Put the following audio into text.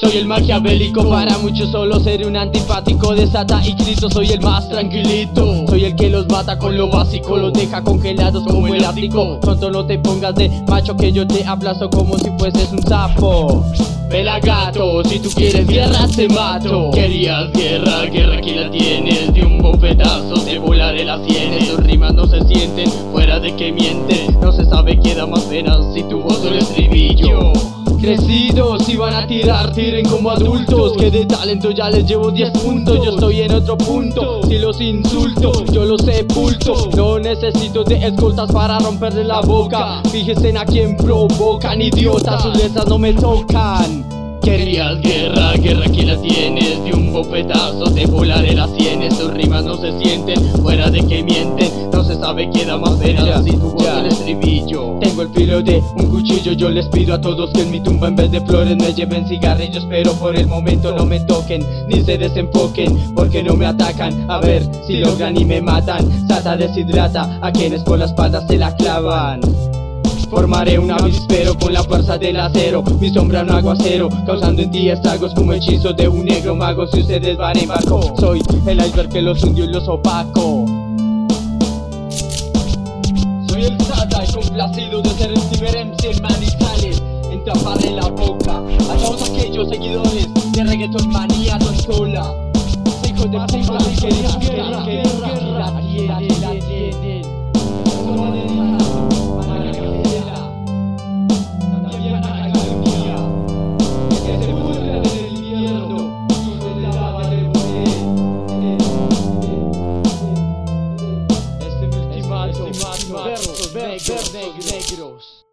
Soy el maquiavélico, para muchos solo ser un antipático de Sata y Cristo Soy el más tranquilito, soy el que los mata con lo básico Los deja congelados como el ático. Tonto no te pongas de macho que yo te aplazo como si fueses un sapo. Gato, si tú quieres guerra te mato. Querías guerra, guerra aquí la tienes De un bofetazo te volaré las sienes. Tus rimas no se sienten, fuera de que mienten No se sabe qué da más pena si tu voz el estribillo. Crecidos a tirar, tiren como adultos. Que de talento ya les llevo 10 puntos. Yo estoy en otro punto, si los insulto Yo los sepulto, no necesito de escoltas para romperle la boca. Fíjense en a quien provocan, idiotas Sus letras no me tocan. Querías guerra, guerra aquí la tienes. De un bofetazo te volaré las sienes. Tus rimas no se sienten, fuera de que mienten. No se sabe quién da más pena si tu voz el estribillo El filo de un cuchillo Yo les pido a todos que en mi tumba en vez de flores Me lleven cigarrillos pero por el momento no me toquen Ni se desenfoquen porque no me atacan. A ver si logran y me matan Sata deshidrata a quienes por la espalda se la clavan. Formaré un avispero con la fuerza del acero Mi sombra un aguacero Causando en ti estragos como hechizo de un negro mago. Si ustedes van en barco Soy el iceberg que los hundió y los opaco complacido de hacer reverencia en manizales, en taparle la boca a todos aquellos seguidores de reggaeton manía no sola. Hijos de puta, queridos, Thank you, thank those.